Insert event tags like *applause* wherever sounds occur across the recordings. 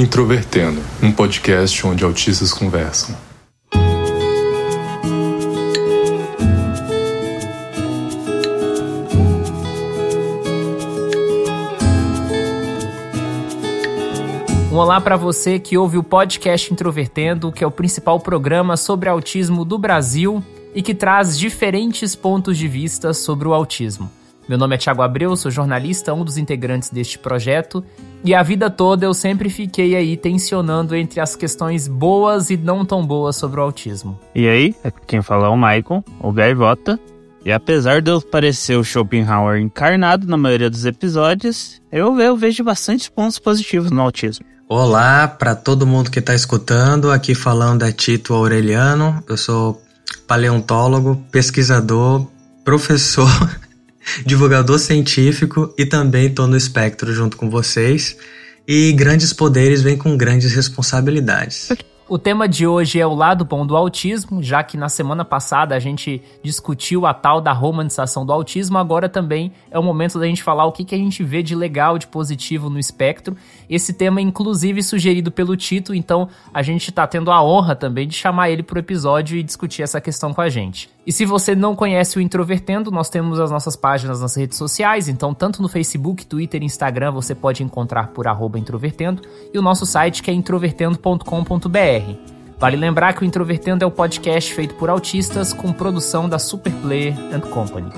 Introvertendo, um podcast onde autistas conversam. Um olá para você que ouve o podcast Introvertendo, que é o principal programa sobre autismo do Brasil e que traz diferentes pontos de vista sobre o autismo. Meu nome é Thiago Abreu, sou jornalista, um dos integrantes deste projeto, e a vida toda eu sempre fiquei aí tensionando entre as questões boas e não tão boas sobre o autismo. E aí, quem fala é o Maicon, o Gaivota, e apesar de eu parecer o Schopenhauer encarnado na maioria dos episódios, eu, eu vejo bastante pontos positivos no autismo. Olá para todo mundo que está escutando, aqui falando é Tito Aureliano, eu sou paleontólogo, pesquisador, *laughs* professor divulgador científico e também estou no espectro junto com vocês. E grandes poderes vêm com grandes responsabilidades. O tema de hoje é o lado bom do autismo, já que na semana passada a gente discutiu a tal da romantização do autismo, agora também é o momento da gente falar o que, que a gente vê de legal, de positivo no espectro. Esse tema, inclusive, sugerido pelo Tito, então a gente está tendo a honra também de chamar ele para o episódio e discutir essa questão com a gente. E se você não conhece o Introvertendo, nós temos as nossas páginas nas redes sociais, então tanto no Facebook, Twitter e Instagram você pode encontrar por arroba introvertendo, e o nosso site que é introvertendo.com.br. Vale lembrar que o Introvertendo é o podcast feito por autistas com produção da Superplayer and Company.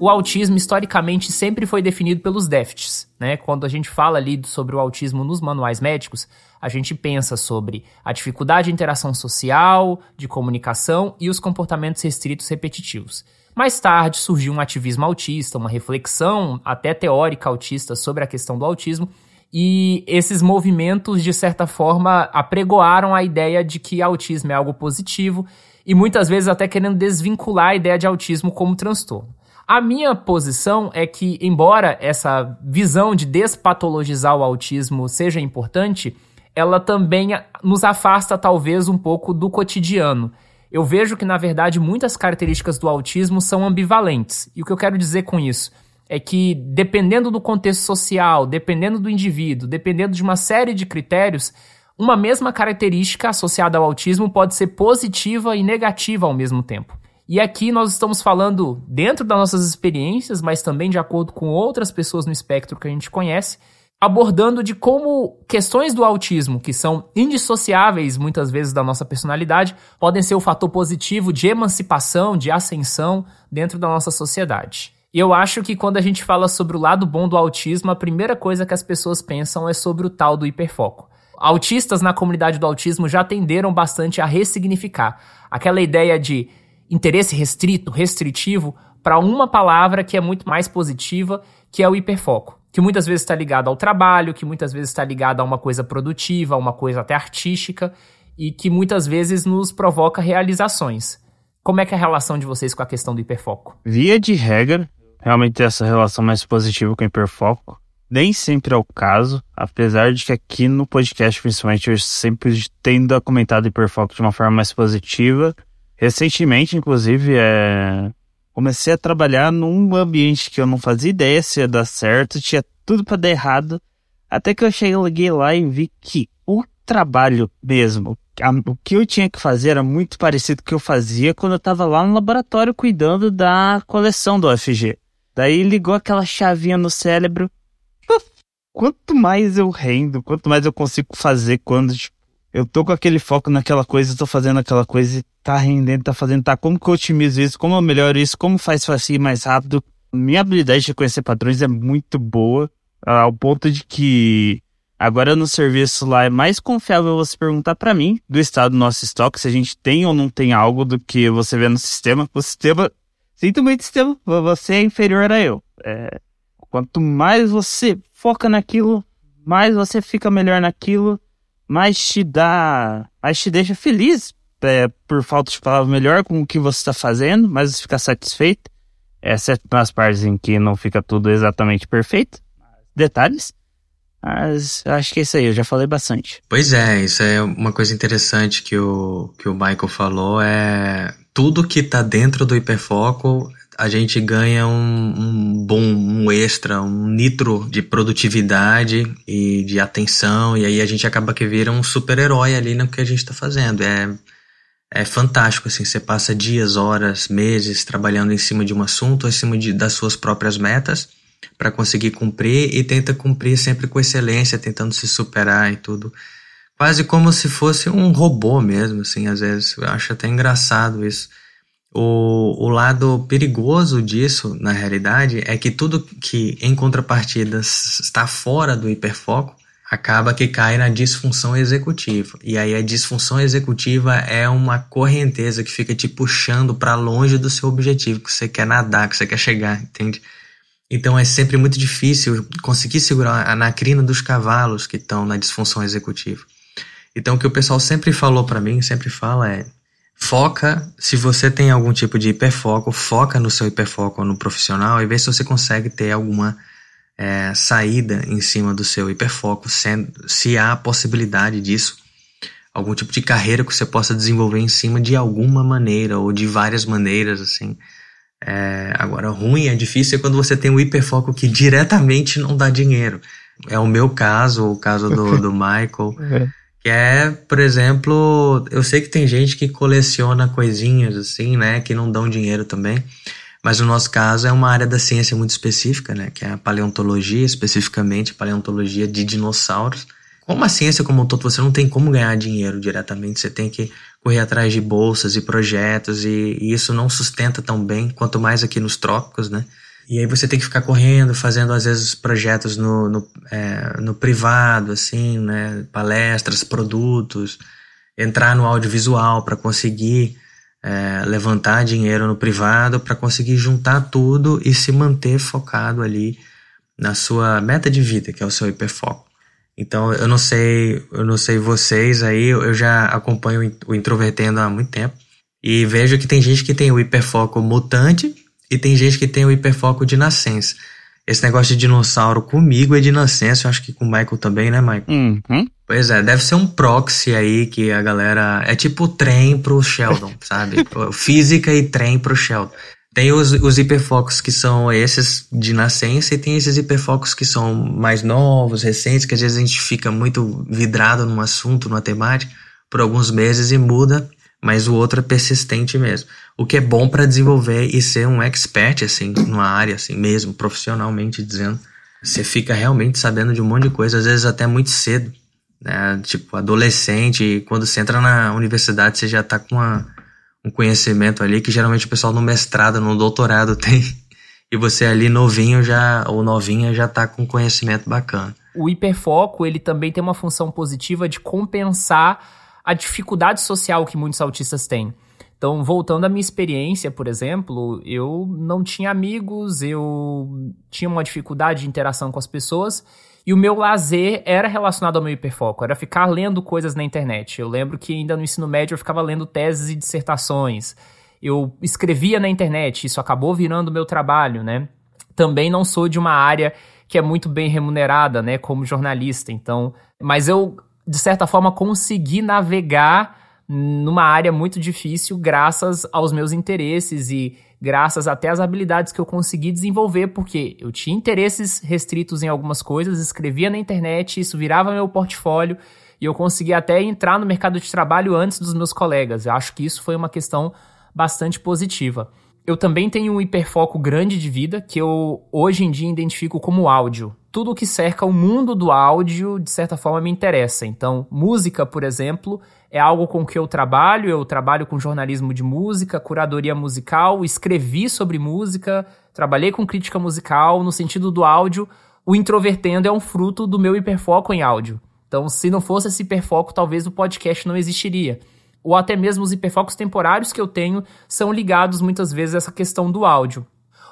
O autismo historicamente sempre foi definido pelos déficits, né? Quando a gente fala ali sobre o autismo nos manuais médicos, a gente pensa sobre a dificuldade de interação social, de comunicação e os comportamentos restritos repetitivos. Mais tarde surgiu um ativismo autista, uma reflexão até teórica autista sobre a questão do autismo, e esses movimentos, de certa forma, apregoaram a ideia de que autismo é algo positivo e muitas vezes até querendo desvincular a ideia de autismo como transtorno. A minha posição é que, embora essa visão de despatologizar o autismo seja importante, ela também nos afasta talvez um pouco do cotidiano. Eu vejo que, na verdade, muitas características do autismo são ambivalentes. E o que eu quero dizer com isso? É que, dependendo do contexto social, dependendo do indivíduo, dependendo de uma série de critérios, uma mesma característica associada ao autismo pode ser positiva e negativa ao mesmo tempo. E aqui nós estamos falando dentro das nossas experiências, mas também de acordo com outras pessoas no espectro que a gente conhece, abordando de como questões do autismo, que são indissociáveis muitas vezes da nossa personalidade, podem ser o fator positivo de emancipação, de ascensão dentro da nossa sociedade. E eu acho que quando a gente fala sobre o lado bom do autismo, a primeira coisa que as pessoas pensam é sobre o tal do hiperfoco. Autistas na comunidade do autismo já tenderam bastante a ressignificar aquela ideia de interesse restrito, restritivo, para uma palavra que é muito mais positiva, que é o hiperfoco. Que muitas vezes está ligado ao trabalho, que muitas vezes está ligado a uma coisa produtiva, a uma coisa até artística, e que muitas vezes nos provoca realizações. Como é que é a relação de vocês com a questão do hiperfoco? Via de regra, realmente ter essa relação mais positiva com o hiperfoco. Nem sempre é o caso, apesar de que aqui no podcast, principalmente, eu sempre tendo comentado hiperfoco de uma forma mais positiva. Recentemente, inclusive, é... comecei a trabalhar num ambiente que eu não fazia ideia se ia dar certo, tinha tudo para dar errado, até que eu cheguei lá e vi que o trabalho mesmo, o que eu tinha que fazer era muito parecido com o que eu fazia quando eu estava lá no laboratório cuidando da coleção do UFG. Daí ligou aquela chavinha no cérebro. Quanto mais eu rendo, quanto mais eu consigo fazer quando tipo, eu tô com aquele foco naquela coisa, tô fazendo aquela coisa e tá rendendo, tá fazendo, tá. Como que eu otimizo isso? Como eu melhoro isso? Como faz fácil mais rápido? Minha habilidade de conhecer padrões é muito boa, ao ponto de que agora no serviço lá é mais confiável você perguntar para mim do estado do nosso estoque, se a gente tem ou não tem algo, do que você vê no sistema. O sistema Sinto muito, Estevam, você é inferior a eu. É, quanto mais você foca naquilo, mais você fica melhor naquilo, mais te dá, mais te deixa feliz, é, por falta de palavra melhor, com o que você está fazendo, mais você fica satisfeito, exceto nas partes em que não fica tudo exatamente perfeito. Detalhes. Mas acho que é isso aí, eu já falei bastante. Pois é, isso é uma coisa interessante que o, que o Michael falou, é tudo que está dentro do hiperfoco a gente ganha um, um bom, um extra, um nitro de produtividade e de atenção, e aí a gente acaba que vira um super-herói ali no que a gente está fazendo. É, é fantástico, assim, você passa dias, horas, meses trabalhando em cima de um assunto, em cima de, das suas próprias metas, para conseguir cumprir e tenta cumprir sempre com excelência, tentando se superar e tudo. Quase como se fosse um robô mesmo, assim, às vezes. Eu acho até engraçado isso o, o lado perigoso disso, na realidade, é que tudo que em contrapartida está fora do hiperfoco acaba que cai na disfunção executiva. E aí a disfunção executiva é uma correnteza que fica te puxando para longe do seu objetivo, que você quer nadar, que você quer chegar, entende? Então é sempre muito difícil conseguir segurar a nacrina dos cavalos que estão na disfunção executiva. Então o que o pessoal sempre falou para mim, sempre fala é Foca, se você tem algum tipo de hiperfoco, foca no seu hiperfoco no profissional e vê se você consegue ter alguma é, saída em cima do seu hiperfoco, se há possibilidade disso, algum tipo de carreira que você possa desenvolver em cima de alguma maneira ou de várias maneiras, assim. É, agora, ruim é difícil é quando você tem um hiperfoco que diretamente não dá dinheiro. É o meu caso, o caso do, *laughs* do Michael. É. Que é, por exemplo, eu sei que tem gente que coleciona coisinhas assim, né, que não dão dinheiro também. Mas no nosso caso é uma área da ciência muito específica, né, que é a paleontologia, especificamente paleontologia de dinossauros. Como a ciência como um todo, você não tem como ganhar dinheiro diretamente, você tem que correr atrás de bolsas e projetos e, e isso não sustenta tão bem, quanto mais aqui nos trópicos, né? E aí você tem que ficar correndo, fazendo às vezes projetos no, no, é, no privado, assim, né? Palestras, produtos, entrar no audiovisual para conseguir é, levantar dinheiro no privado, para conseguir juntar tudo e se manter focado ali na sua meta de vida, que é o seu hiperfoco. Então, eu não sei, eu não sei vocês aí, eu já acompanho o Introvertendo há muito tempo e vejo que tem gente que tem o hiperfoco mutante e tem gente que tem o hiperfoco de nascença. Esse negócio de dinossauro comigo é de nascença, eu acho que com o Michael também, né, Michael? Uhum. Pois é, deve ser um proxy aí que a galera. É tipo trem pro Sheldon, *laughs* sabe? Física e trem pro Sheldon. Tem os, os hiperfocos que são esses de nascença e tem esses hiperfocos que são mais novos, recentes, que às vezes a gente fica muito vidrado num assunto, numa temática, por alguns meses e muda mas o outro é persistente mesmo. O que é bom para desenvolver e ser um expert, assim, numa área, assim, mesmo, profissionalmente dizendo. Você fica realmente sabendo de um monte de coisa, às vezes até muito cedo. Né? Tipo, adolescente, quando você entra na universidade, você já tá com uma, um conhecimento ali que geralmente o pessoal no mestrado, no doutorado *laughs* tem. E você ali novinho já, ou novinha, já tá com conhecimento bacana. O hiperfoco, ele também tem uma função positiva de compensar a dificuldade social que muitos autistas têm. Então, voltando à minha experiência, por exemplo, eu não tinha amigos, eu tinha uma dificuldade de interação com as pessoas e o meu lazer era relacionado ao meu hiperfoco, era ficar lendo coisas na internet. Eu lembro que ainda no ensino médio eu ficava lendo teses e dissertações. Eu escrevia na internet, isso acabou virando meu trabalho, né? Também não sou de uma área que é muito bem remunerada, né, como jornalista. Então, mas eu de certa forma, consegui navegar numa área muito difícil graças aos meus interesses e graças até às habilidades que eu consegui desenvolver, porque eu tinha interesses restritos em algumas coisas, escrevia na internet, isso virava meu portfólio e eu consegui até entrar no mercado de trabalho antes dos meus colegas. Eu acho que isso foi uma questão bastante positiva. Eu também tenho um hiperfoco grande de vida que eu hoje em dia identifico como áudio tudo que cerca o mundo do áudio, de certa forma, me interessa. Então, música, por exemplo, é algo com que eu trabalho. Eu trabalho com jornalismo de música, curadoria musical, escrevi sobre música, trabalhei com crítica musical. No sentido do áudio, o Introvertendo é um fruto do meu hiperfoco em áudio. Então, se não fosse esse hiperfoco, talvez o podcast não existiria. Ou até mesmo os hiperfocos temporários que eu tenho são ligados muitas vezes a essa questão do áudio.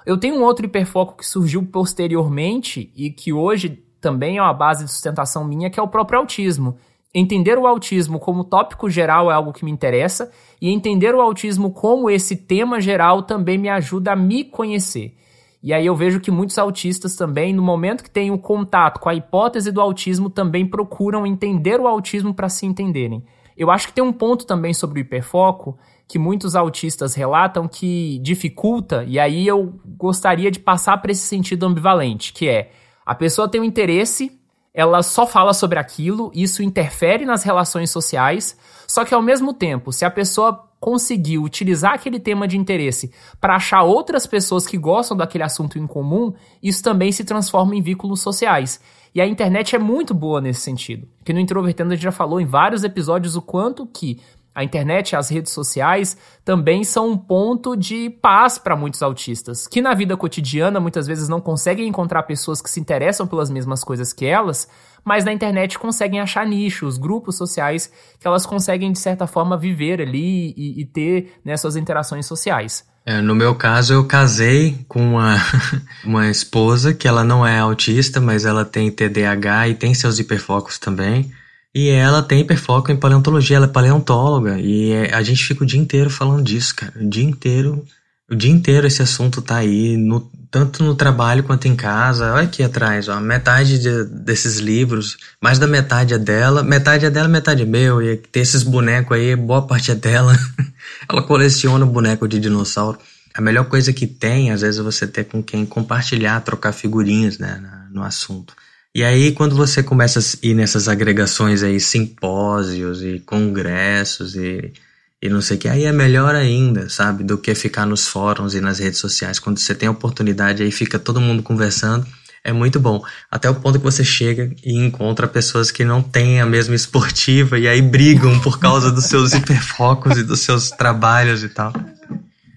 Eu tenho um outro hiperfoco que surgiu posteriormente e que hoje também é uma base de sustentação minha, que é o próprio autismo. Entender o autismo como tópico geral é algo que me interessa, e entender o autismo como esse tema geral também me ajuda a me conhecer. E aí eu vejo que muitos autistas também, no momento que têm o contato com a hipótese do autismo, também procuram entender o autismo para se entenderem. Eu acho que tem um ponto também sobre o hiperfoco, que muitos autistas relatam que dificulta, e aí eu gostaria de passar para esse sentido ambivalente, que é a pessoa tem um interesse, ela só fala sobre aquilo, isso interfere nas relações sociais, só que ao mesmo tempo, se a pessoa conseguir utilizar aquele tema de interesse para achar outras pessoas que gostam daquele assunto em comum, isso também se transforma em vínculos sociais. E a internet é muito boa nesse sentido. Que no Introvertendo a gente já falou em vários episódios o quanto que a internet e as redes sociais também são um ponto de paz para muitos autistas, que na vida cotidiana muitas vezes não conseguem encontrar pessoas que se interessam pelas mesmas coisas que elas, mas na internet conseguem achar nichos, grupos sociais que elas conseguem de certa forma viver ali e, e ter né, suas interações sociais. É, no meu caso, eu casei com uma, *laughs* uma esposa que ela não é autista, mas ela tem TDAH e tem seus hiperfocos também. E ela tem hiperfoco em paleontologia, ela é paleontóloga. E é, a gente fica o dia inteiro falando disso, cara. O dia inteiro. O dia inteiro esse assunto tá aí, no, tanto no trabalho quanto em casa. Olha aqui atrás, ó, metade de, desses livros, mais da metade é dela, metade é dela, metade é meu. E tem esses bonecos aí, boa parte é dela. *laughs* ela coleciona boneco de dinossauro. A melhor coisa que tem, às vezes, é você ter com quem compartilhar, trocar figurinhas né, no assunto. E aí, quando você começa a ir nessas agregações aí, simpósios e congressos e, e não sei o que, aí é melhor ainda, sabe? Do que ficar nos fóruns e nas redes sociais. Quando você tem a oportunidade, aí fica todo mundo conversando, é muito bom. Até o ponto que você chega e encontra pessoas que não têm a mesma esportiva e aí brigam por causa dos seus hiperfocos e dos seus trabalhos e tal.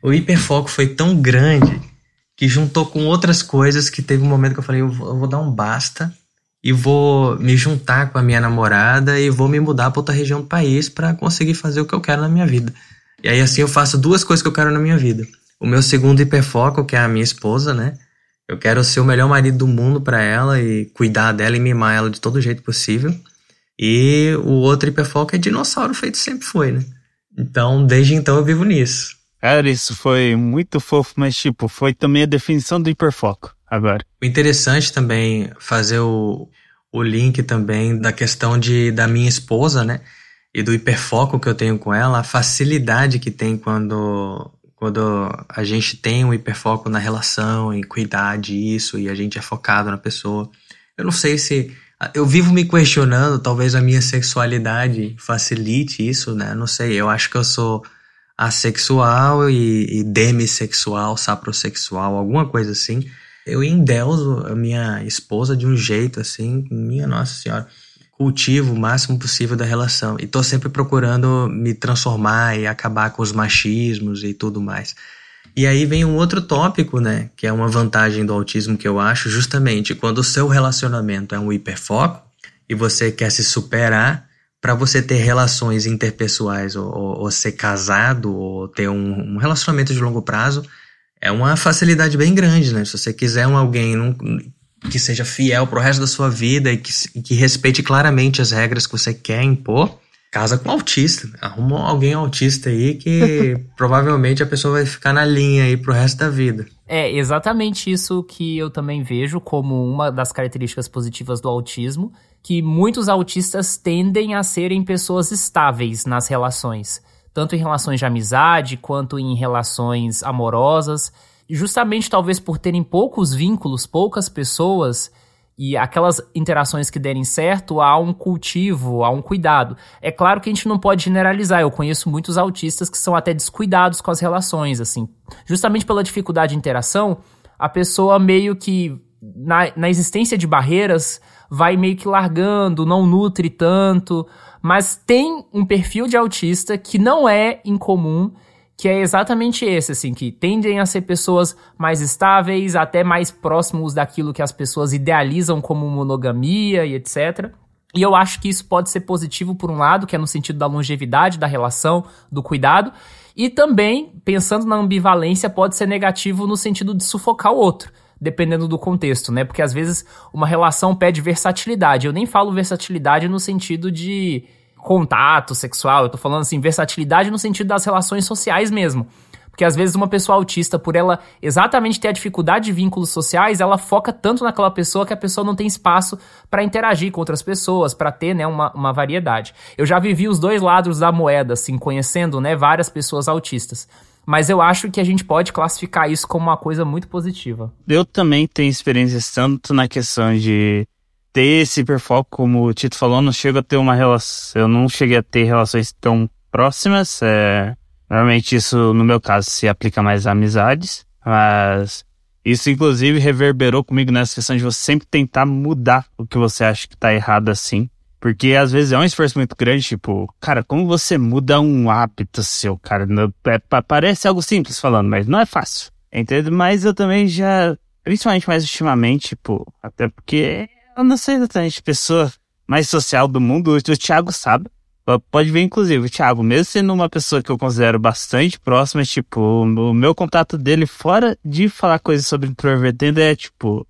O hiperfoco foi tão grande que juntou com outras coisas que teve um momento que eu falei, eu vou, eu vou dar um basta e vou me juntar com a minha namorada e vou me mudar para outra região do país para conseguir fazer o que eu quero na minha vida. E aí assim eu faço duas coisas que eu quero na minha vida. O meu segundo hiperfoco, que é a minha esposa, né? Eu quero ser o melhor marido do mundo para ela e cuidar dela e mimar ela de todo jeito possível. E o outro hiperfoco é dinossauro feito sempre foi, né? Então, desde então eu vivo nisso. Cara, isso foi muito fofo, mas tipo, foi também a definição do hiperfoco agora. Interessante também fazer o, o link também da questão de, da minha esposa, né? E do hiperfoco que eu tenho com ela, a facilidade que tem quando, quando a gente tem um hiperfoco na relação, em cuidar disso, e a gente é focado na pessoa. Eu não sei se. Eu vivo me questionando, talvez a minha sexualidade facilite isso, né? Não sei, eu acho que eu sou assexual e, e demissexual, saprosexual, alguma coisa assim eu endeuso a minha esposa de um jeito assim, minha Nossa Senhora, cultivo o máximo possível da relação e tô sempre procurando me transformar e acabar com os machismos e tudo mais. E aí vem um outro tópico, né, que é uma vantagem do autismo que eu acho, justamente quando o seu relacionamento é um hiperfoco e você quer se superar, para você ter relações interpessoais ou, ou, ou, ser casado ou ter um, um relacionamento de longo prazo, é uma facilidade bem grande, né? Se você quiser um alguém num, que seja fiel pro resto da sua vida e que, que respeite claramente as regras que você quer impor, casa com um autista. Arruma alguém autista aí que *laughs* provavelmente a pessoa vai ficar na linha aí pro resto da vida. É exatamente isso que eu também vejo como uma das características positivas do autismo, que muitos autistas tendem a serem pessoas estáveis nas relações tanto em relações de amizade quanto em relações amorosas, justamente talvez por terem poucos vínculos, poucas pessoas e aquelas interações que derem certo, há um cultivo, há um cuidado. É claro que a gente não pode generalizar. Eu conheço muitos autistas que são até descuidados com as relações, assim. Justamente pela dificuldade de interação, a pessoa meio que na, na existência de barreiras vai meio que largando, não nutre tanto. Mas tem um perfil de autista que não é incomum, que é exatamente esse, assim, que tendem a ser pessoas mais estáveis, até mais próximos daquilo que as pessoas idealizam como monogamia e etc. E eu acho que isso pode ser positivo por um lado, que é no sentido da longevidade da relação, do cuidado, e também, pensando na ambivalência, pode ser negativo no sentido de sufocar o outro dependendo do contexto, né? Porque às vezes uma relação pede versatilidade. Eu nem falo versatilidade no sentido de contato sexual, eu tô falando assim, versatilidade no sentido das relações sociais mesmo. Porque às vezes uma pessoa autista, por ela exatamente ter a dificuldade de vínculos sociais, ela foca tanto naquela pessoa que a pessoa não tem espaço para interagir com outras pessoas, para ter, né, uma, uma variedade. Eu já vivi os dois lados da moeda, assim, conhecendo, né, várias pessoas autistas. Mas eu acho que a gente pode classificar isso como uma coisa muito positiva. Eu também tenho experiências tanto na questão de ter esse hiperfoco, como o Tito falou, não chego a ter uma relação. Eu não cheguei a ter relações tão próximas. É, Normalmente isso, no meu caso, se aplica mais a amizades, mas isso inclusive reverberou comigo nessa questão de você sempre tentar mudar o que você acha que tá errado assim. Porque às vezes é um esforço muito grande, tipo, cara, como você muda um hábito seu, cara? É, parece algo simples falando, mas não é fácil. Entende? Mas eu também já, principalmente mais ultimamente, tipo, até porque eu não sei exatamente pessoa mais social do mundo, o Thiago sabe. Pode ver, inclusive, o Thiago, mesmo sendo uma pessoa que eu considero bastante próxima, tipo, o meu contato dele, fora de falar coisas sobre introvertendo, é tipo,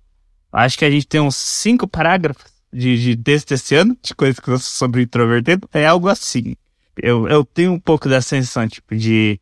acho que a gente tem uns cinco parágrafos de, de texto esse ano, de coisas que eu sobre introvertendo, é algo assim. Eu, eu tenho um pouco dessa sensação, tipo, de,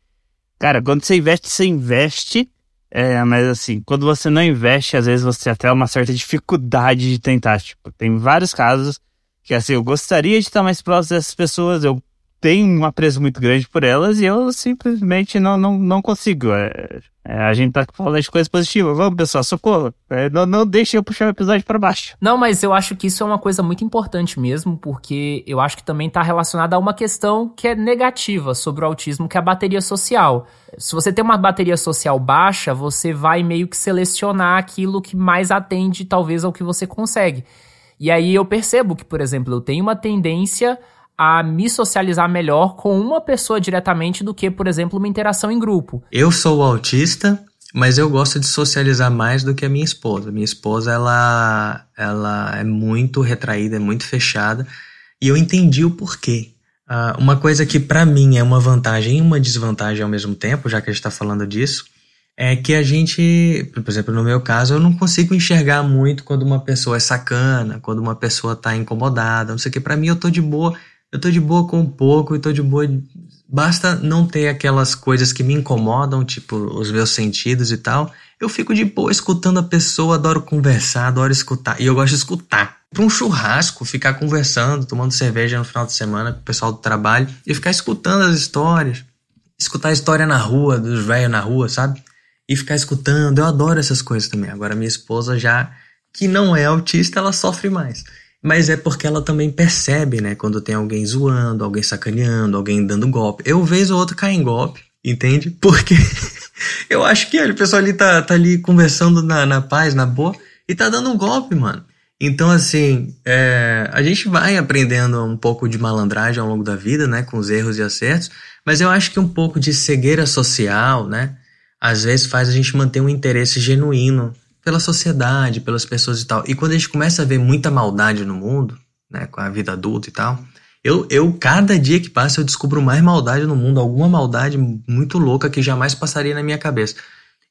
cara, quando você investe, você investe, é, mas assim, quando você não investe, às vezes você até uma certa dificuldade de tentar, tipo, tem vários casos que assim, eu gostaria de estar mais próximo dessas pessoas, eu tenho um apreço muito grande por elas e eu simplesmente não, não, não consigo. É, é, a gente tá falando de coisas positivas. Vamos, pessoal, socorro. É, não, não deixe eu puxar o episódio para baixo. Não, mas eu acho que isso é uma coisa muito importante mesmo, porque eu acho que também tá relacionada a uma questão que é negativa sobre o autismo, que é a bateria social. Se você tem uma bateria social baixa, você vai meio que selecionar aquilo que mais atende, talvez, ao que você consegue. E aí eu percebo que, por exemplo, eu tenho uma tendência a me socializar melhor com uma pessoa diretamente do que, por exemplo, uma interação em grupo. Eu sou autista, mas eu gosto de socializar mais do que a minha esposa. Minha esposa, ela, ela é muito retraída, é muito fechada, e eu entendi o porquê. Uh, uma coisa que para mim é uma vantagem e uma desvantagem ao mesmo tempo, já que a gente está falando disso, é que a gente, por exemplo, no meu caso, eu não consigo enxergar muito quando uma pessoa é sacana, quando uma pessoa tá incomodada, não sei o que. Pra mim, eu tô de boa, eu tô de boa com um pouco e tô de boa. Basta não ter aquelas coisas que me incomodam, tipo os meus sentidos e tal. Eu fico de boa escutando a pessoa, adoro conversar, adoro escutar. E eu gosto de escutar. Pra um churrasco, ficar conversando, tomando cerveja no final de semana com o pessoal do trabalho e ficar escutando as histórias. Escutar a história na rua, dos velhos na rua, sabe? e ficar escutando. Eu adoro essas coisas também. Agora, minha esposa já, que não é autista, ela sofre mais. Mas é porque ela também percebe, né? Quando tem alguém zoando, alguém sacaneando, alguém dando golpe. Eu, vez ou outra, caio em golpe, entende? *laughs* Porque eu acho que o pessoal ali tá, tá ali conversando na, na paz, na boa, e tá dando um golpe, mano. Então, assim, é, a gente vai aprendendo um pouco de malandragem ao longo da vida, né? Com os erros e acertos. Mas eu acho que um pouco de cegueira social, né? às vezes faz a gente manter um interesse genuíno pela sociedade, pelas pessoas e tal. E quando a gente começa a ver muita maldade no mundo, né, com a vida adulta e tal, eu, eu cada dia que passa eu descubro mais maldade no mundo, alguma maldade muito louca que jamais passaria na minha cabeça.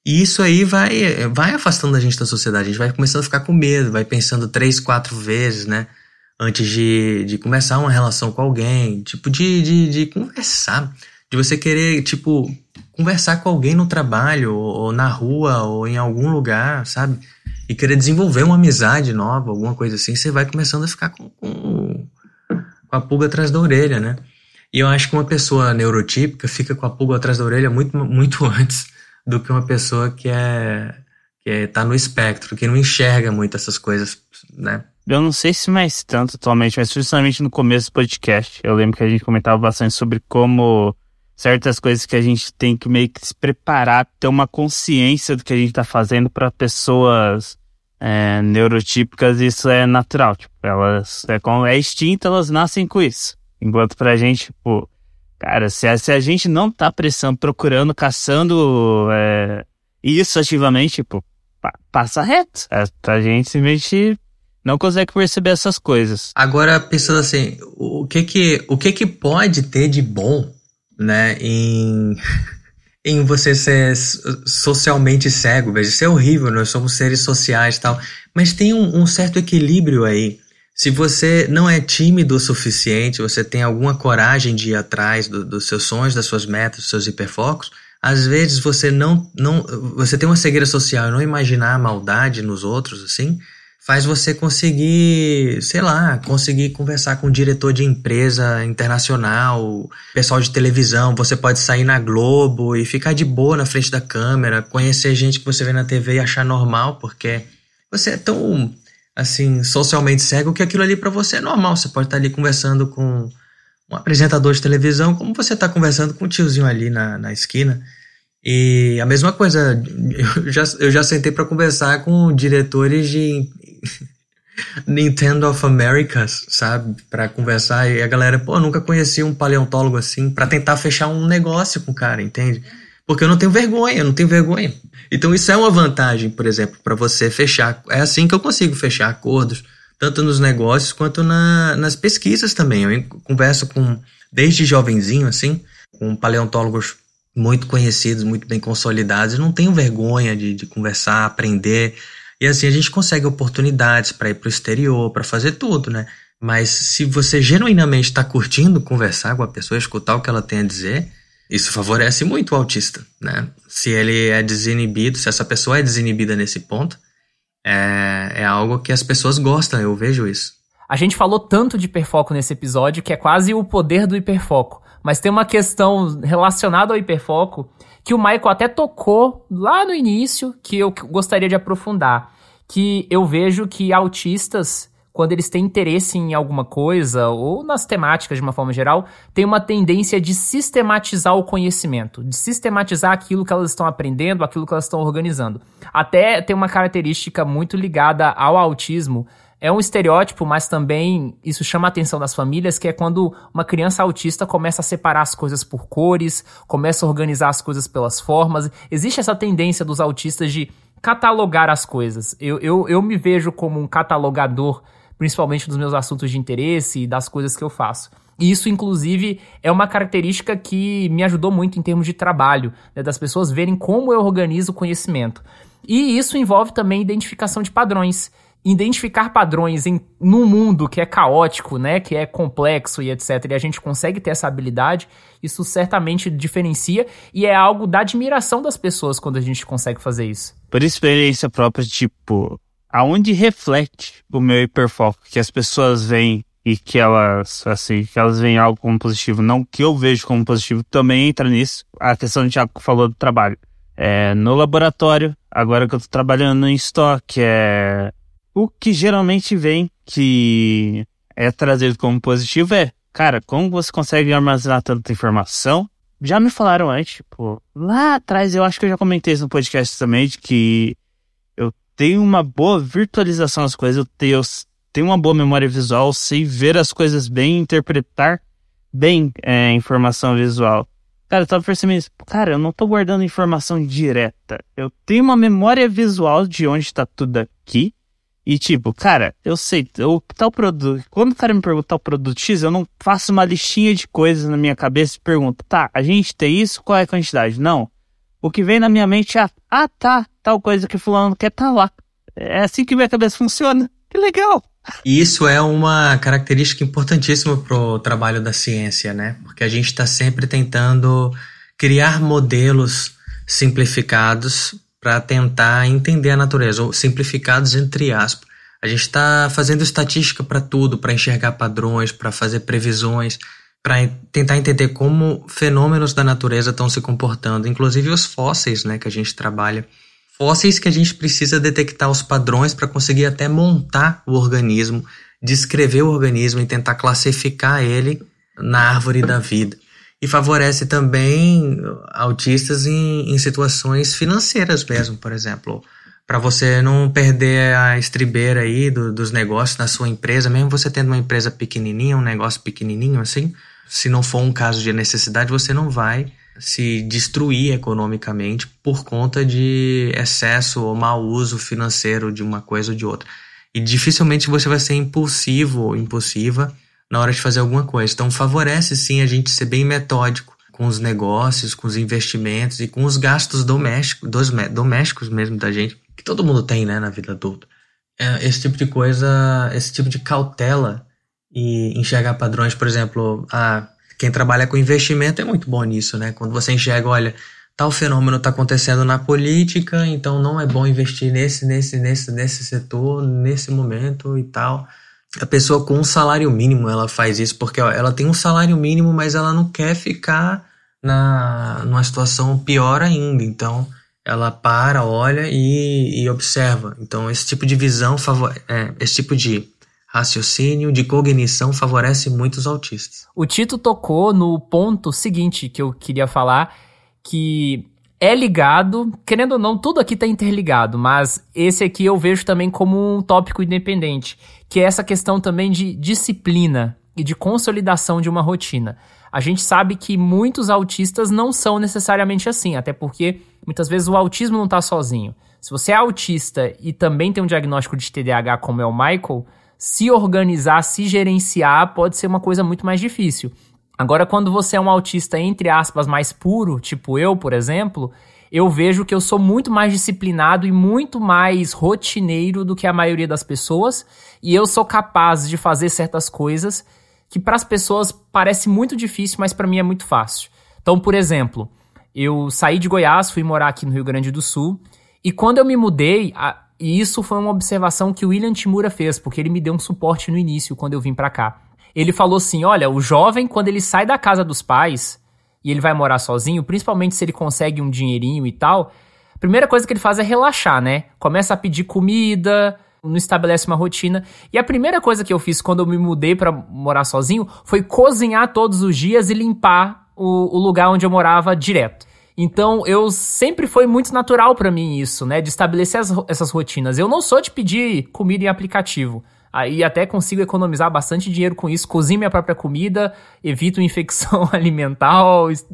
E isso aí vai, vai afastando a gente da sociedade, a gente vai começando a ficar com medo, vai pensando três, quatro vezes, né? Antes de, de começar uma relação com alguém, tipo, de, de, de conversar de você querer, tipo, conversar com alguém no trabalho, ou, na rua, ou em algum lugar, sabe? E querer desenvolver uma amizade nova, alguma coisa assim, você vai começando a ficar com, com, com a pulga atrás da orelha, né? E eu acho que uma pessoa neurotípica fica com a pulga atrás da orelha muito, muito *laughs* antes do que uma pessoa que é que é, tá no espectro, que não enxerga muito essas coisas, né? Eu não sei se mais tanto atualmente, mas principalmente no começo do podcast. Eu lembro que a gente comentava bastante sobre como certas coisas que a gente tem que meio que se preparar, ter uma consciência do que a gente está fazendo para pessoas é, neurotípicas, isso é natural. Tipo, elas é, como é instinto, elas nascem com isso. Enquanto pra gente, tipo, cara, se a, se a gente não tá pressando, procurando, caçando é, isso ativamente, tipo, pa, passa reto. É, a gente simplesmente não consegue perceber essas coisas. Agora, pensando assim, o que que, o que que pode ter de bom né, em, *laughs* em você ser socialmente cego. Veja, isso é horrível, nós somos seres sociais e tal. Mas tem um, um certo equilíbrio aí. Se você não é tímido o suficiente, você tem alguma coragem de ir atrás do, dos seus sonhos, das suas metas, dos seus hiperfocos, às vezes você não, não você tem uma cegueira social e não imaginar a maldade nos outros assim, faz você conseguir, sei lá, conseguir conversar com um diretor de empresa internacional, pessoal de televisão, você pode sair na Globo e ficar de boa na frente da câmera, conhecer gente que você vê na TV e achar normal, porque você é tão assim, socialmente cego que aquilo ali para você é normal. Você pode estar ali conversando com um apresentador de televisão, como você está conversando com um tiozinho ali na, na esquina. E a mesma coisa, *laughs* eu já, eu já sentei para conversar com diretores de *laughs* Nintendo of Americas, sabe? Para conversar. E a galera, pô, nunca conheci um paleontólogo assim, para tentar fechar um negócio com o cara, entende? Porque eu não tenho vergonha, eu não tenho vergonha. Então isso é uma vantagem, por exemplo, para você fechar. É assim que eu consigo fechar acordos, tanto nos negócios quanto na, nas pesquisas também. Eu converso com, desde jovenzinho, assim, com paleontólogos muito conhecidos, muito bem consolidados, e não tenho vergonha de, de conversar, aprender. E assim a gente consegue oportunidades para ir para o exterior, para fazer tudo, né? Mas se você genuinamente está curtindo conversar com a pessoa, escutar o que ela tem a dizer, isso favorece muito o autista, né? Se ele é desinibido, se essa pessoa é desinibida nesse ponto, é, é algo que as pessoas gostam, eu vejo isso. A gente falou tanto de hiperfoco nesse episódio que é quase o poder do hiperfoco. Mas tem uma questão relacionada ao hiperfoco que o Michael até tocou lá no início, que eu gostaria de aprofundar. Que eu vejo que autistas quando eles têm interesse em alguma coisa, ou nas temáticas de uma forma geral, tem uma tendência de sistematizar o conhecimento, de sistematizar aquilo que elas estão aprendendo, aquilo que elas estão organizando. Até tem uma característica muito ligada ao autismo. É um estereótipo, mas também isso chama a atenção das famílias, que é quando uma criança autista começa a separar as coisas por cores, começa a organizar as coisas pelas formas. Existe essa tendência dos autistas de catalogar as coisas. Eu, eu, eu me vejo como um catalogador principalmente dos meus assuntos de interesse e das coisas que eu faço. E isso, inclusive, é uma característica que me ajudou muito em termos de trabalho, né, das pessoas verem como eu organizo o conhecimento. E isso envolve também identificação de padrões. Identificar padrões em num mundo que é caótico, né, que é complexo e etc, e a gente consegue ter essa habilidade, isso certamente diferencia e é algo da admiração das pessoas quando a gente consegue fazer isso. Por experiência própria, tipo, aonde reflete o meu hiperfoco, que as pessoas veem e que elas, assim, que elas veem algo como positivo, não que eu vejo como positivo, também entra nisso. A questão que o Thiago falou do trabalho. É, no laboratório, agora que eu tô trabalhando em estoque, é o que geralmente vem que é trazido como positivo é, cara, como você consegue armazenar tanta informação? Já me falaram antes, tipo, lá atrás eu acho que eu já comentei isso no podcast também, de que tenho uma boa virtualização das coisas, eu tenho, eu tenho uma boa memória visual, sei ver as coisas bem, interpretar bem é, informação visual. Cara, eu tava percebendo isso. Cara, eu não tô guardando informação direta. Eu tenho uma memória visual de onde tá tudo aqui. E tipo, cara, eu sei, tal produto. Quando o cara me pergunta o produto X, eu não faço uma listinha de coisas na minha cabeça e pergunto, tá, a gente tem isso, qual é a quantidade? Não. O que vem na minha mente é, ah, tá, tal coisa que fulano quer tá lá. É assim que minha cabeça funciona. Que legal! E isso é uma característica importantíssima para o trabalho da ciência, né? Porque a gente está sempre tentando criar modelos simplificados para tentar entender a natureza, ou simplificados entre aspas. A gente está fazendo estatística para tudo, para enxergar padrões, para fazer previsões, para tentar entender como fenômenos da natureza estão se comportando, inclusive os fósseis, né, que a gente trabalha. Fósseis que a gente precisa detectar os padrões para conseguir até montar o organismo, descrever o organismo e tentar classificar ele na árvore da vida. E favorece também autistas em, em situações financeiras mesmo, por exemplo para você não perder a estribeira aí do, dos negócios na sua empresa, mesmo você tendo uma empresa pequenininha, um negócio pequenininho assim, se não for um caso de necessidade, você não vai se destruir economicamente por conta de excesso ou mau uso financeiro de uma coisa ou de outra. E dificilmente você vai ser impulsivo ou impulsiva na hora de fazer alguma coisa. Então favorece sim a gente ser bem metódico com os negócios, com os investimentos e com os gastos domésticos, dos, domésticos mesmo da gente que todo mundo tem, né, na vida adulta. É, esse tipo de coisa, esse tipo de cautela e enxergar padrões, por exemplo, a quem trabalha com investimento é muito bom nisso, né? Quando você enxerga, olha, tal fenômeno está acontecendo na política, então não é bom investir nesse, nesse, nesse, nesse setor, nesse momento e tal. A pessoa com um salário mínimo ela faz isso porque ó, ela tem um salário mínimo, mas ela não quer ficar na numa situação pior ainda. Então ela para, olha e, e observa. Então esse tipo de visão, é, esse tipo de raciocínio, de cognição favorece muito os autistas. O Tito tocou no ponto seguinte que eu queria falar, que é ligado, querendo ou não, tudo aqui está interligado, mas esse aqui eu vejo também como um tópico independente, que é essa questão também de disciplina e de consolidação de uma rotina. A gente sabe que muitos autistas não são necessariamente assim, até porque muitas vezes o autismo não está sozinho. Se você é autista e também tem um diagnóstico de TDAH como é o Michael, se organizar, se gerenciar, pode ser uma coisa muito mais difícil. Agora, quando você é um autista, entre aspas, mais puro, tipo eu, por exemplo, eu vejo que eu sou muito mais disciplinado e muito mais rotineiro do que a maioria das pessoas, e eu sou capaz de fazer certas coisas que para as pessoas parece muito difícil, mas para mim é muito fácil. Então, por exemplo, eu saí de Goiás, fui morar aqui no Rio Grande do Sul, e quando eu me mudei, e isso foi uma observação que o William Timura fez, porque ele me deu um suporte no início, quando eu vim para cá. Ele falou assim: olha, o jovem, quando ele sai da casa dos pais e ele vai morar sozinho, principalmente se ele consegue um dinheirinho e tal, a primeira coisa que ele faz é relaxar, né? Começa a pedir comida, não estabelece uma rotina. E a primeira coisa que eu fiz quando eu me mudei para morar sozinho foi cozinhar todos os dias e limpar o, o lugar onde eu morava direto. Então, eu sempre foi muito natural para mim isso, né? De estabelecer as, essas rotinas. Eu não sou de pedir comida em aplicativo. Aí até consigo economizar bastante dinheiro com isso, cozinho minha própria comida, evito infecção *laughs* alimentar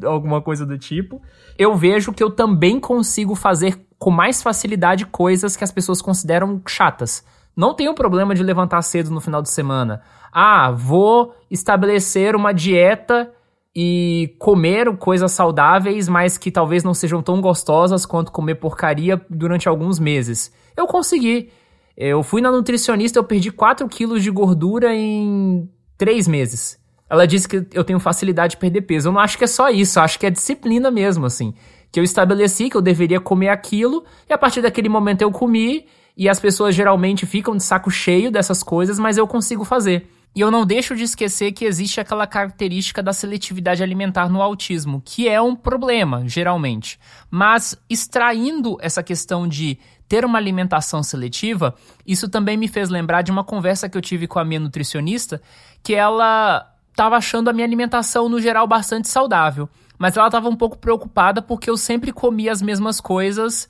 alguma coisa do tipo. Eu vejo que eu também consigo fazer com mais facilidade coisas que as pessoas consideram chatas. Não tenho problema de levantar cedo no final de semana. Ah, vou estabelecer uma dieta e comer coisas saudáveis, mas que talvez não sejam tão gostosas quanto comer porcaria durante alguns meses. Eu consegui. Eu fui na nutricionista, eu perdi 4 quilos de gordura em 3 meses. Ela disse que eu tenho facilidade de perder peso. Eu não acho que é só isso, acho que é disciplina mesmo, assim. Que eu estabeleci que eu deveria comer aquilo, e a partir daquele momento eu comi, e as pessoas geralmente ficam de saco cheio dessas coisas, mas eu consigo fazer. E eu não deixo de esquecer que existe aquela característica da seletividade alimentar no autismo, que é um problema, geralmente. Mas extraindo essa questão de ter uma alimentação seletiva, isso também me fez lembrar de uma conversa que eu tive com a minha nutricionista, que ela estava achando a minha alimentação no geral bastante saudável, mas ela estava um pouco preocupada porque eu sempre comia as mesmas coisas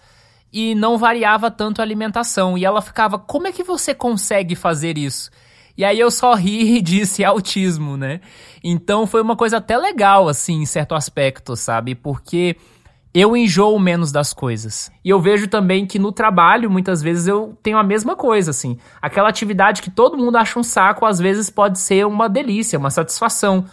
e não variava tanto a alimentação. E ela ficava: "Como é que você consegue fazer isso?" E aí eu só ri e disse autismo, né? Então foi uma coisa até legal, assim, em certo aspecto, sabe? Porque eu enjoo menos das coisas. E eu vejo também que no trabalho, muitas vezes, eu tenho a mesma coisa, assim. Aquela atividade que todo mundo acha um saco, às vezes pode ser uma delícia, uma satisfação.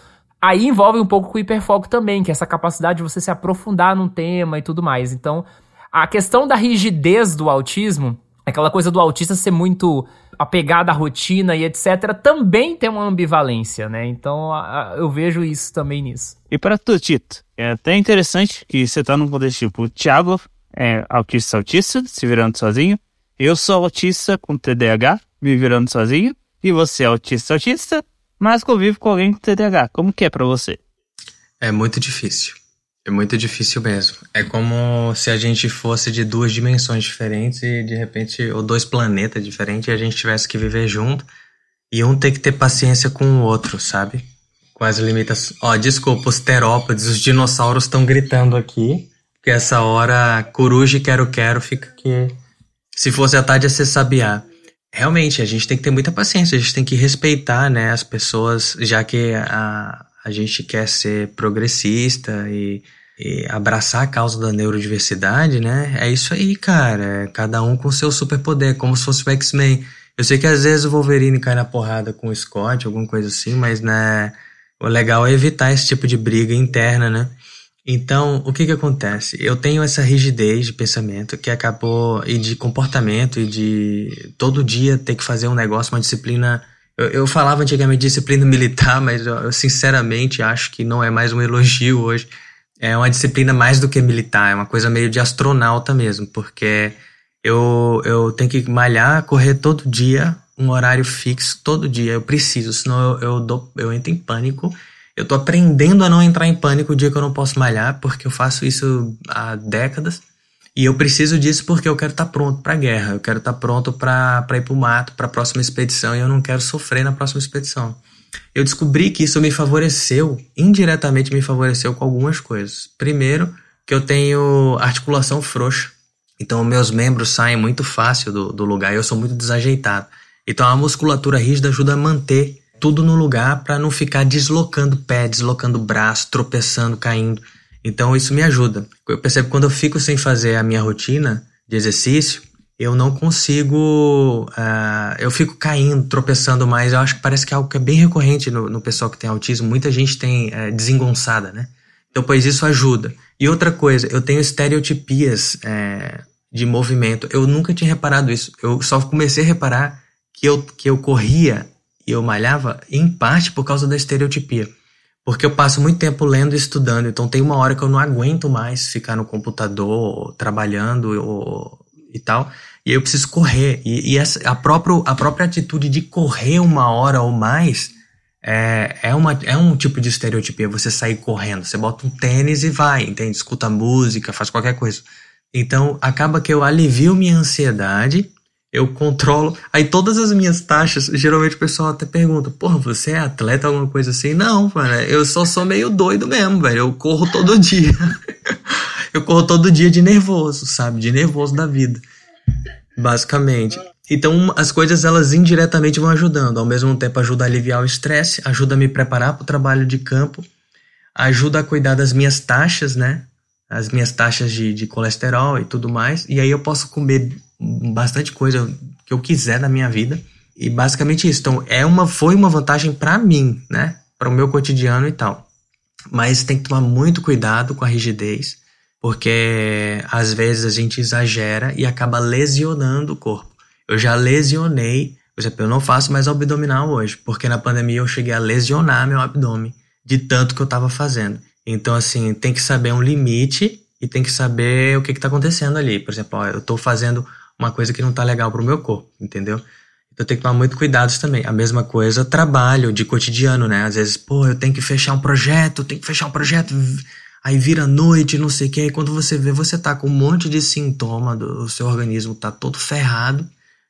Aí envolve um pouco com o hiperfoco também, que é essa capacidade de você se aprofundar num tema e tudo mais. Então, a questão da rigidez do autismo aquela coisa do autista ser muito apegado à rotina e etc., também tem uma ambivalência, né? Então a, a, eu vejo isso também nisso. E para tu, Tito, é até interessante que você tá num contexto tipo, o Thiago é autista autista, se virando sozinho, eu sou autista com TDAH, me virando sozinho, e você é autista autista, mas convive com alguém com TDAH. Como que é para você? É muito difícil. É muito difícil mesmo. É como se a gente fosse de duas dimensões diferentes e de repente, ou dois planetas diferentes, e a gente tivesse que viver junto e um ter que ter paciência com o outro, sabe? Com as limitações. Ó, desculpa, os terópodes, os dinossauros estão gritando aqui, que essa hora coruja e quero-quero fica que. Se fosse a tarde ia ser sabiá. Realmente, a gente tem que ter muita paciência, a gente tem que respeitar, né, as pessoas, já que a, a gente quer ser progressista e, e, abraçar a causa da neurodiversidade, né? É isso aí, cara. É cada um com seu superpoder, como se fosse o X-Men. Eu sei que às vezes o Wolverine cai na porrada com o Scott, alguma coisa assim, mas né, o legal é evitar esse tipo de briga interna, né? Então, o que que acontece? Eu tenho essa rigidez de pensamento que acabou, e de comportamento, e de todo dia ter que fazer um negócio, uma disciplina eu, eu falava antigamente disciplina militar, mas eu, eu, sinceramente acho que não é mais um elogio hoje. é uma disciplina mais do que militar, é uma coisa meio de astronauta mesmo, porque eu, eu tenho que malhar, correr todo dia, um horário fixo todo dia. Eu preciso, senão eu, eu, dou, eu entro em pânico. Eu tô aprendendo a não entrar em pânico o dia que eu não posso malhar, porque eu faço isso há décadas. E eu preciso disso porque eu quero estar tá pronto para a guerra, eu quero estar tá pronto para ir para o mato, para a próxima expedição, e eu não quero sofrer na próxima expedição. Eu descobri que isso me favoreceu, indiretamente me favoreceu com algumas coisas. Primeiro, que eu tenho articulação frouxa. Então, meus membros saem muito fácil do, do lugar e eu sou muito desajeitado. Então, a musculatura rígida ajuda a manter tudo no lugar para não ficar deslocando pé, deslocando braço, tropeçando, caindo. Então, isso me ajuda. Eu percebo que quando eu fico sem fazer a minha rotina de exercício, eu não consigo. Uh, eu fico caindo, tropeçando mais. Eu acho que parece que é algo que é bem recorrente no, no pessoal que tem autismo. Muita gente tem uh, desengonçada, né? Então, pois isso ajuda. E outra coisa, eu tenho estereotipias uh, de movimento. Eu nunca tinha reparado isso. Eu só comecei a reparar que eu, que eu corria e eu malhava em parte por causa da estereotipia. Porque eu passo muito tempo lendo e estudando, então tem uma hora que eu não aguento mais ficar no computador, trabalhando ou, e tal, e eu preciso correr. E, e essa, a, própria, a própria atitude de correr uma hora ou mais é, é, uma, é um tipo de estereotipia, você sair correndo. Você bota um tênis e vai, entende? Escuta música, faz qualquer coisa. Então, acaba que eu alivio minha ansiedade, eu controlo. Aí todas as minhas taxas, geralmente o pessoal até pergunta: porra, você é atleta, alguma coisa assim? Não, mano, eu só sou meio doido mesmo, velho. Eu corro todo *laughs* dia. eu corro todo dia de nervoso, sabe? De nervoso da vida. Basicamente. Então, as coisas elas indiretamente vão ajudando. Ao mesmo tempo, ajuda a aliviar o estresse, ajuda a me preparar para o trabalho de campo, ajuda a cuidar das minhas taxas, né? as minhas taxas de, de colesterol e tudo mais. E aí eu posso comer bastante coisa que eu quiser na minha vida. E basicamente isso. Então, é uma, foi uma vantagem para mim, né? Para o meu cotidiano e tal. Mas tem que tomar muito cuidado com a rigidez, porque às vezes a gente exagera e acaba lesionando o corpo. Eu já lesionei, por exemplo, eu não faço mais abdominal hoje, porque na pandemia eu cheguei a lesionar meu abdômen de tanto que eu estava fazendo. Então, assim, tem que saber um limite e tem que saber o que está acontecendo ali. Por exemplo, ó, eu estou fazendo uma coisa que não está legal para o meu corpo, entendeu? Então tem que tomar muito cuidado também. A mesma coisa, trabalho de cotidiano, né? Às vezes, pô, eu tenho que fechar um projeto, tenho que fechar um projeto, aí vira noite, não sei o que, aí quando você vê, você tá com um monte de sintoma, do, o seu organismo tá todo ferrado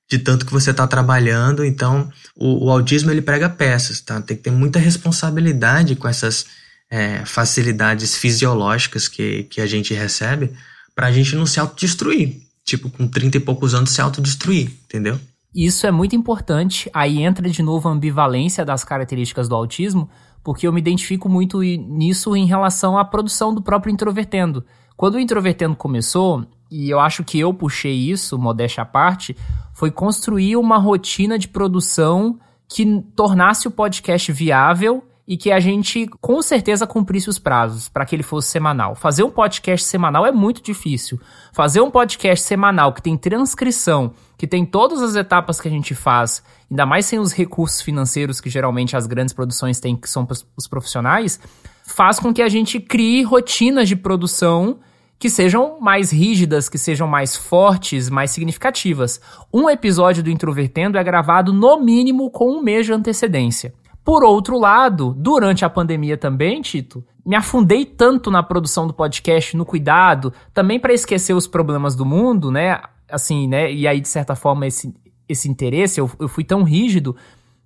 de tanto que você tá trabalhando. Então, o, o autismo ele prega peças, tá? Tem que ter muita responsabilidade com essas é, facilidades fisiológicas que, que a gente recebe para a gente não se autodestruir. Tipo, com 30 e poucos anos se autodestruir, entendeu? Isso é muito importante. Aí entra de novo a ambivalência das características do autismo, porque eu me identifico muito nisso em relação à produção do próprio Introvertendo. Quando o Introvertendo começou, e eu acho que eu puxei isso, modéstia à parte, foi construir uma rotina de produção que tornasse o podcast viável e que a gente com certeza cumprisse os prazos para que ele fosse semanal. Fazer um podcast semanal é muito difícil. Fazer um podcast semanal que tem transcrição, que tem todas as etapas que a gente faz, ainda mais sem os recursos financeiros que geralmente as grandes produções têm, que são os profissionais, faz com que a gente crie rotinas de produção que sejam mais rígidas, que sejam mais fortes, mais significativas. Um episódio do Introvertendo é gravado no mínimo com um mês de antecedência. Por outro lado, durante a pandemia também, Tito, me afundei tanto na produção do podcast, no cuidado, também para esquecer os problemas do mundo, né? Assim, né? E aí, de certa forma, esse, esse interesse, eu, eu fui tão rígido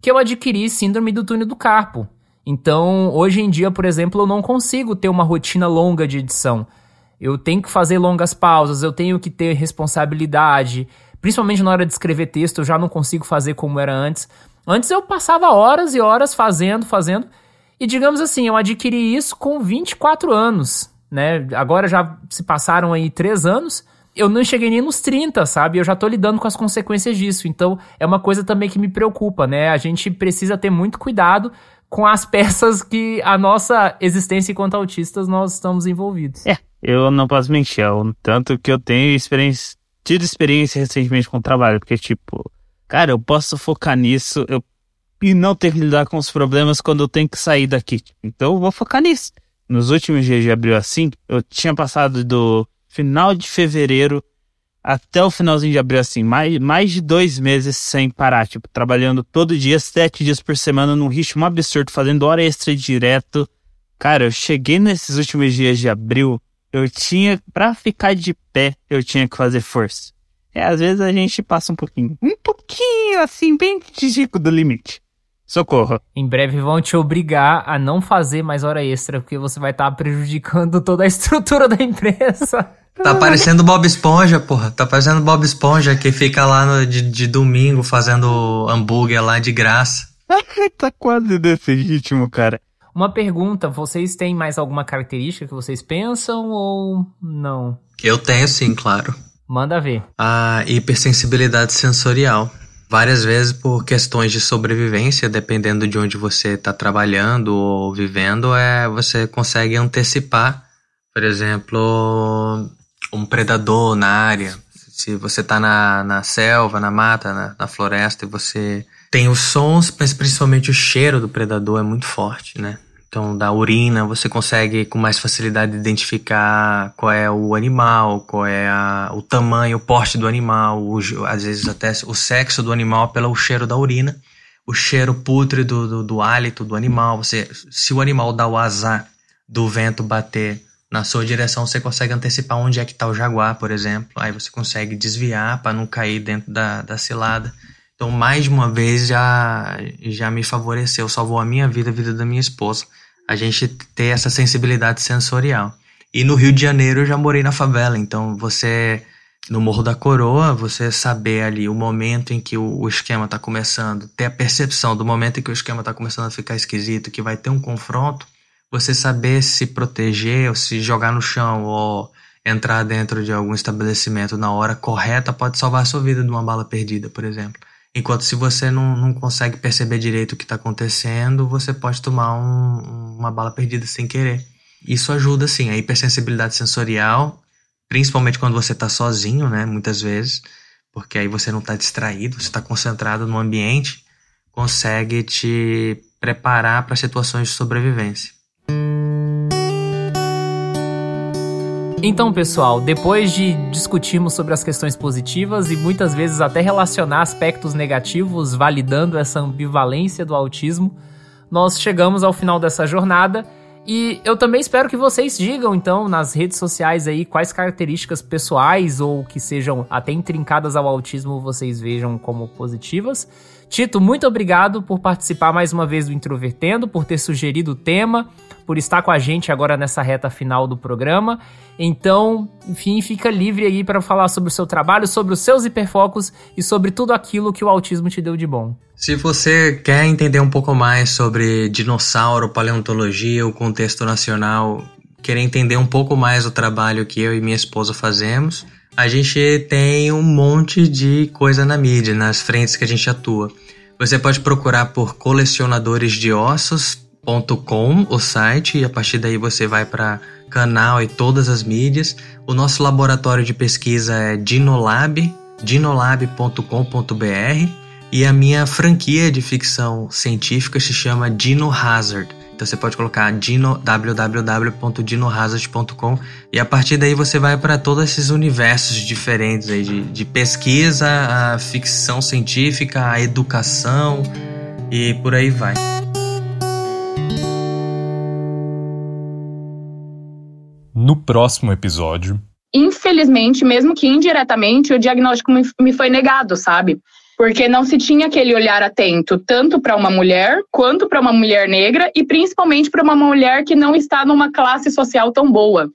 que eu adquiri síndrome do túnel do carpo. Então, hoje em dia, por exemplo, eu não consigo ter uma rotina longa de edição. Eu tenho que fazer longas pausas, eu tenho que ter responsabilidade. Principalmente na hora de escrever texto, eu já não consigo fazer como era antes. Antes eu passava horas e horas fazendo, fazendo. E digamos assim, eu adquiri isso com 24 anos, né? Agora já se passaram aí 3 anos. Eu não cheguei nem nos 30, sabe? Eu já tô lidando com as consequências disso. Então, é uma coisa também que me preocupa, né? A gente precisa ter muito cuidado com as *laughs* peças que a nossa existência enquanto autistas nós estamos envolvidos. É, eu não posso mentir, é o tanto que eu tenho experiência, tido experiência recentemente com o trabalho, porque, tipo, cara, eu posso focar nisso eu, e não ter que lidar com os problemas quando eu tenho que sair daqui. Então eu vou focar nisso. nos últimos dias de abril assim, eu tinha passado do final de fevereiro até o finalzinho de abril, assim, mais, mais de dois meses sem parar, tipo, trabalhando todo dia, sete dias por semana, num ritmo absurdo, fazendo hora extra direto. Cara, eu cheguei nesses últimos dias de abril, eu tinha, pra ficar de pé, eu tinha que fazer força. É, às vezes a gente passa um pouquinho, um pouquinho, assim, bem tico do limite. Socorro. Em breve vão te obrigar a não fazer mais hora extra, porque você vai estar tá prejudicando toda a estrutura da empresa. *laughs* Tá parecendo Bob Esponja, porra. Tá parecendo Bob Esponja que fica lá no, de, de domingo fazendo hambúrguer lá de graça. tá quase desse ritmo, cara. Uma pergunta, vocês têm mais alguma característica que vocês pensam ou não? Eu tenho sim, claro. Manda ver. A hipersensibilidade sensorial várias vezes por questões de sobrevivência, dependendo de onde você está trabalhando ou vivendo, é você consegue antecipar, por exemplo, um predador na área. Se você está na, na selva, na mata, na, na floresta e você tem os sons, mas principalmente o cheiro do predador é muito forte, né? Então, da urina, você consegue com mais facilidade identificar qual é o animal, qual é a, o tamanho, o porte do animal, o, às vezes até o sexo do animal pelo cheiro da urina, o cheiro pútrido do, do hálito do animal. Você, se o animal dá o azar do vento bater na sua direção, você consegue antecipar onde é que está o jaguar, por exemplo. Aí você consegue desviar para não cair dentro da, da cilada. Então, mais de uma vez já, já me favoreceu, salvou a minha vida, a vida da minha esposa. A gente ter essa sensibilidade sensorial. E no Rio de Janeiro eu já morei na favela, então você, no Morro da Coroa, você saber ali o momento em que o, o esquema está começando, ter a percepção do momento em que o esquema está começando a ficar esquisito, que vai ter um confronto, você saber se proteger, ou se jogar no chão, ou entrar dentro de algum estabelecimento na hora correta, pode salvar a sua vida de uma bala perdida, por exemplo. Enquanto se você não, não consegue perceber direito o que está acontecendo, você pode tomar um, uma bala perdida sem querer. Isso ajuda, sim, a hipersensibilidade sensorial, principalmente quando você está sozinho, né? Muitas vezes, porque aí você não está distraído, você está concentrado no ambiente, consegue te preparar para situações de sobrevivência. Então, pessoal, depois de discutirmos sobre as questões positivas e muitas vezes até relacionar aspectos negativos, validando essa ambivalência do autismo, nós chegamos ao final dessa jornada e eu também espero que vocês digam, então, nas redes sociais aí, quais características pessoais ou que sejam até intrincadas ao autismo vocês vejam como positivas. Tito, muito obrigado por participar mais uma vez do Introvertendo, por ter sugerido o tema, por estar com a gente agora nessa reta final do programa. Então, enfim, fica livre aí para falar sobre o seu trabalho, sobre os seus hiperfocos e sobre tudo aquilo que o autismo te deu de bom. Se você quer entender um pouco mais sobre dinossauro, paleontologia, o contexto nacional, querer entender um pouco mais o trabalho que eu e minha esposa fazemos, a gente tem um monte de coisa na mídia, nas frentes que a gente atua. Você pode procurar por colecionadoresdeossos.com, o site, e a partir daí você vai para canal e todas as mídias. O nosso laboratório de pesquisa é Dinolab, dinolab.com.br, e a minha franquia de ficção científica se chama Dino Hazard. Então você pode colocar dino, www.dinohazard.com e a partir daí você vai para todos esses universos diferentes aí de, de pesquisa, a ficção científica, a educação e por aí vai. No próximo episódio. Infelizmente, mesmo que indiretamente, o diagnóstico me foi negado, sabe? porque não se tinha aquele olhar atento tanto para uma mulher quanto para uma mulher negra e principalmente para uma mulher que não está numa classe social tão boa.